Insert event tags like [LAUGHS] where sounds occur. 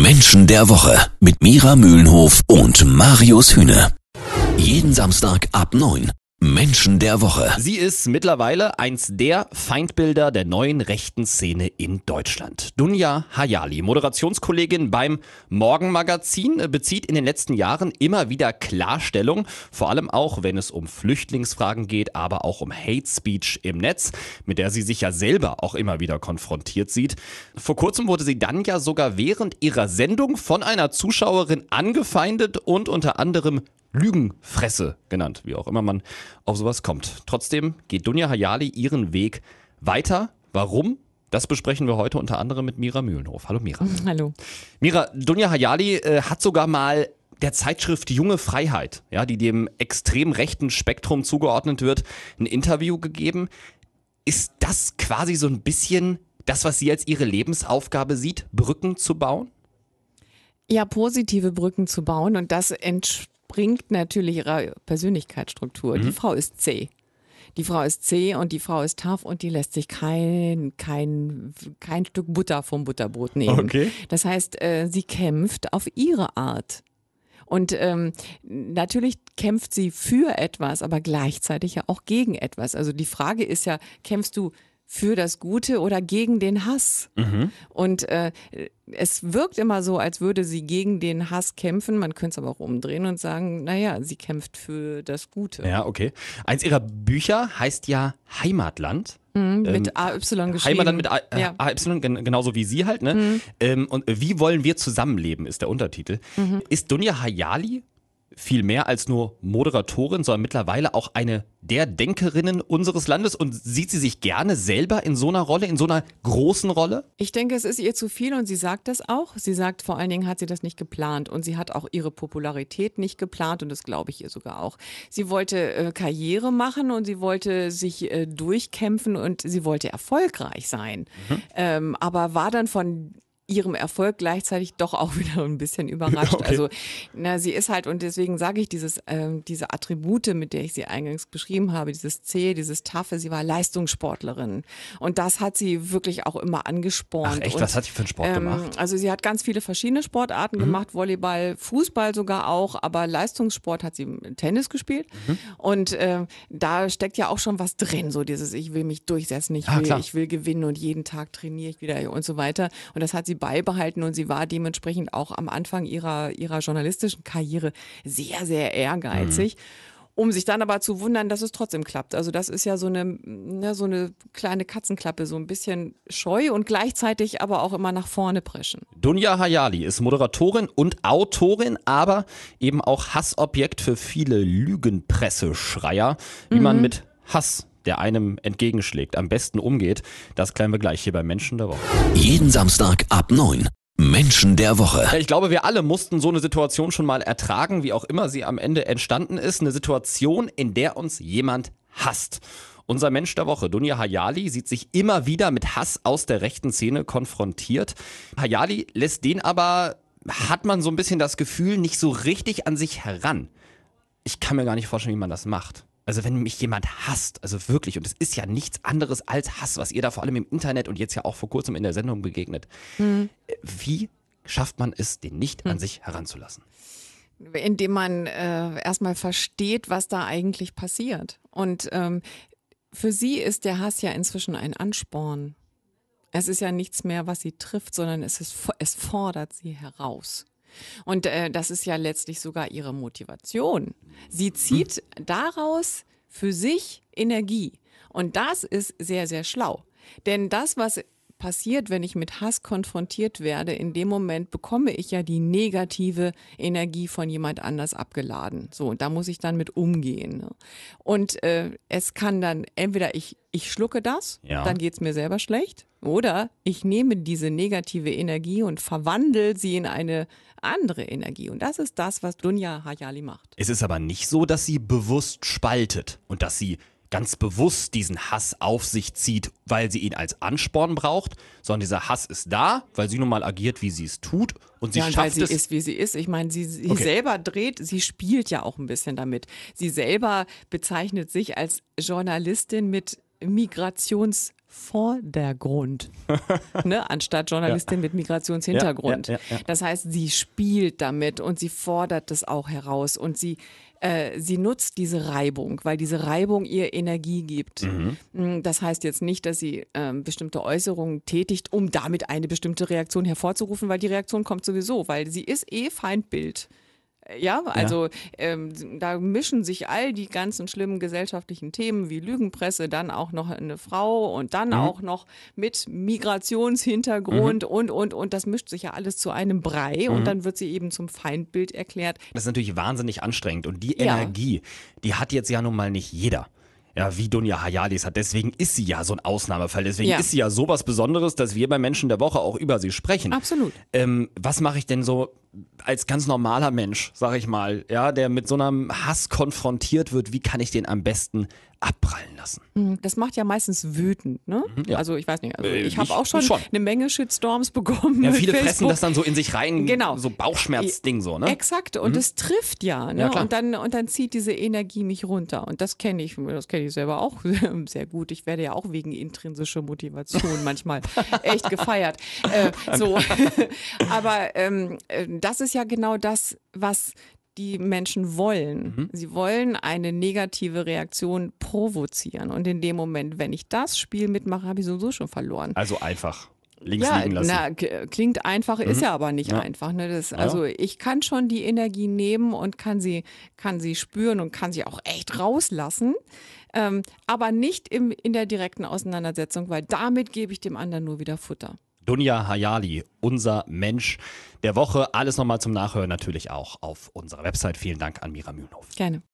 Menschen der Woche mit Mira Mühlenhof und Marius Hühne. Jeden Samstag ab 9. Menschen der Woche. Sie ist mittlerweile eins der Feindbilder der neuen rechten Szene in Deutschland. Dunja Hayali, Moderationskollegin beim Morgenmagazin, bezieht in den letzten Jahren immer wieder Klarstellung, vor allem auch, wenn es um Flüchtlingsfragen geht, aber auch um Hate Speech im Netz, mit der sie sich ja selber auch immer wieder konfrontiert sieht. Vor kurzem wurde sie dann ja sogar während ihrer Sendung von einer Zuschauerin angefeindet und unter anderem Lügenfresse genannt, wie auch immer man auf sowas kommt. Trotzdem geht Dunja Hayali ihren Weg weiter. Warum? Das besprechen wir heute unter anderem mit Mira Mühlenhof. Hallo Mira. [LAUGHS] Hallo. Mira, Dunja Hayali äh, hat sogar mal der Zeitschrift Junge Freiheit, ja, die dem extrem rechten Spektrum zugeordnet wird, ein Interview gegeben. Ist das quasi so ein bisschen das, was sie als ihre Lebensaufgabe sieht, Brücken zu bauen? Ja, positive Brücken zu bauen und das entspricht entspringt natürlich ihrer Persönlichkeitsstruktur. Mhm. Die Frau ist zäh. Die Frau ist zäh und die Frau ist tough und die lässt sich kein, kein, kein Stück Butter vom Butterbrot nehmen. Okay. Das heißt, äh, sie kämpft auf ihre Art. Und ähm, natürlich kämpft sie für etwas, aber gleichzeitig ja auch gegen etwas. Also die Frage ist ja, kämpfst du für das Gute oder gegen den Hass. Mhm. Und äh, es wirkt immer so, als würde sie gegen den Hass kämpfen. Man könnte es aber auch umdrehen und sagen, naja, sie kämpft für das Gute. Ja, okay. Eins ihrer Bücher heißt ja Heimatland. Mhm, mit ähm, AY geschrieben. Heimatland mit A, äh, ja. AY, genauso wie sie halt. Ne? Mhm. Ähm, und Wie wollen wir zusammenleben, ist der Untertitel. Mhm. Ist Dunja Hayali viel mehr als nur Moderatorin, sondern mittlerweile auch eine der Denkerinnen unseres Landes und sieht sie sich gerne selber in so einer Rolle, in so einer großen Rolle? Ich denke, es ist ihr zu viel und sie sagt das auch. Sie sagt, vor allen Dingen hat sie das nicht geplant und sie hat auch ihre Popularität nicht geplant und das glaube ich ihr sogar auch. Sie wollte äh, Karriere machen und sie wollte sich äh, durchkämpfen und sie wollte erfolgreich sein, mhm. ähm, aber war dann von ihrem Erfolg gleichzeitig doch auch [LAUGHS] wieder ein bisschen überrascht. [LAUGHS] Okay. Also, na, sie ist halt, und deswegen sage ich dieses, äh, diese Attribute, mit der ich sie eingangs beschrieben habe, dieses C, dieses Taffe, sie war Leistungssportlerin. Und das hat sie wirklich auch immer angespornt. Ach echt, und, was hat sie für einen Sport ähm, gemacht? Also sie hat ganz viele verschiedene Sportarten mhm. gemacht, Volleyball, Fußball sogar auch, aber Leistungssport hat sie Tennis gespielt. Mhm. Und äh, da steckt ja auch schon was drin, so dieses, ich will mich durchsetzen, ich will, ich will gewinnen und jeden Tag trainiere ich wieder und so weiter. Und das hat sie beibehalten und sie war dementsprechend auch am Anfang ihrer, ihrer journalistischen Karriere sehr, sehr ehrgeizig. Mhm um sich dann aber zu wundern, dass es trotzdem klappt. Also das ist ja so eine, ne, so eine kleine Katzenklappe, so ein bisschen scheu und gleichzeitig aber auch immer nach vorne preschen. Dunja Hayali ist Moderatorin und Autorin, aber eben auch Hassobjekt für viele Lügenpresseschreier, wie mhm. man mit Hass der einem entgegenschlägt, am besten umgeht, das klären wir gleich hier bei Menschen der Woche. Jeden Samstag ab 9. Menschen der Woche. Ich glaube, wir alle mussten so eine Situation schon mal ertragen, wie auch immer sie am Ende entstanden ist. Eine Situation, in der uns jemand hasst. Unser Mensch der Woche, Dunja Hayali, sieht sich immer wieder mit Hass aus der rechten Szene konfrontiert. Hayali lässt den aber, hat man so ein bisschen das Gefühl, nicht so richtig an sich heran. Ich kann mir gar nicht vorstellen, wie man das macht. Also wenn mich jemand hasst, also wirklich, und es ist ja nichts anderes als Hass, was ihr da vor allem im Internet und jetzt ja auch vor kurzem in der Sendung begegnet. Mhm. Wie schafft man es, den nicht mhm. an sich heranzulassen? Indem man äh, erstmal versteht, was da eigentlich passiert. Und ähm, für sie ist der Hass ja inzwischen ein Ansporn. Es ist ja nichts mehr, was sie trifft, sondern es, ist, es fordert sie heraus. Und äh, das ist ja letztlich sogar ihre Motivation. Sie zieht daraus für sich Energie. Und das ist sehr, sehr schlau. Denn das, was passiert, wenn ich mit Hass konfrontiert werde, in dem Moment bekomme ich ja die negative Energie von jemand anders abgeladen. So, und da muss ich dann mit umgehen. Ne? Und äh, es kann dann entweder ich, ich schlucke das, ja. dann geht es mir selber schlecht, oder ich nehme diese negative Energie und verwandle sie in eine andere Energie. Und das ist das, was Dunja Hayali macht. Es ist aber nicht so, dass sie bewusst spaltet und dass sie ganz bewusst diesen Hass auf sich zieht, weil sie ihn als Ansporn braucht, sondern dieser Hass ist da, weil sie nun mal agiert, wie sie es tut und sie ja, und schafft weil sie ist, wie sie ist. Ich meine, sie, sie okay. selber dreht, sie spielt ja auch ein bisschen damit. Sie selber bezeichnet sich als Journalistin mit Migrations Vordergrund, [LAUGHS] ne, anstatt Journalistin mit Migrationshintergrund. Ja, ja, ja. Das heißt, sie spielt damit und sie fordert es auch heraus und sie, äh, sie nutzt diese Reibung, weil diese Reibung ihr Energie gibt. Mm, Das heißt jetzt nicht, dass sie ähm, bestimmte Äußerungen tätigt, um damit eine bestimmte Reaktion hervorzurufen, weil die Reaktion kommt sowieso, weil sie ist eh Feindbild. Ja, also Ähm, da mischen sich all die ganzen schlimmen gesellschaftlichen Themen wie Lügenpresse, dann auch noch eine Frau und dann auch noch mit Migrationshintergrund und, und, und. Das mischt sich ja alles zu einem Brei und dann wird sie eben zum Feindbild erklärt. Das ist natürlich wahnsinnig anstrengend und die Ja. Energie, die hat jetzt ja nun mal nicht jeder. Ja, wie Dunja Hayalis hat. Deswegen ist sie ja so ein Ausnahmefall. Deswegen Ja. ist sie ja sowas Besonderes, dass wir bei Menschen der Woche auch über sie sprechen. Absolut. Ähm, was mache ich denn so als ganz normaler Mensch, sag ich mal, ja, der mit so einem Hass konfrontiert wird? Wie kann ich den am besten abprallen lassen? Das macht ja meistens wütend, ne? ja. Also ich weiß nicht, also ich habe auch schon, schon. eine Menge Shitstorms bekommen. Ja, viele fressen das dann so in sich rein, Genau. so Bauchschmerzding so, ne? Exakt, und es trifft ja, ne? Ja, und dann und dann zieht diese Energie mich runter und das kenne ich, das kenne ich selber auch [LAUGHS] sehr gut. Ich werde ja auch wegen intrinsischer Motivation [LAUGHS] manchmal echt gefeiert. Äh, so, [LAUGHS] aber ähm, äh, das ist ja genau das, was die Menschen wollen. Mhm. Sie wollen eine negative Reaktion provozieren und in dem Moment, wenn ich das Spiel mitmache, habe ich sowieso schon verloren. Also einfach links Ja, liegen lassen. Mhm. na, klingt einfach, ist ja aber nicht einfach. Ne? Das, also ich kann schon die Energie nehmen und kann sie, kann sie spüren und kann sie auch echt rauslassen, ähm, aber nicht im, in der direkten Auseinandersetzung, weil damit gebe ich dem anderen nur wieder Futter. Dunja Hayali, unser Mensch der Woche. Alles nochmal zum Nachhören natürlich auch auf unserer Website. Vielen Dank an Mira Mühlenhof. Gerne.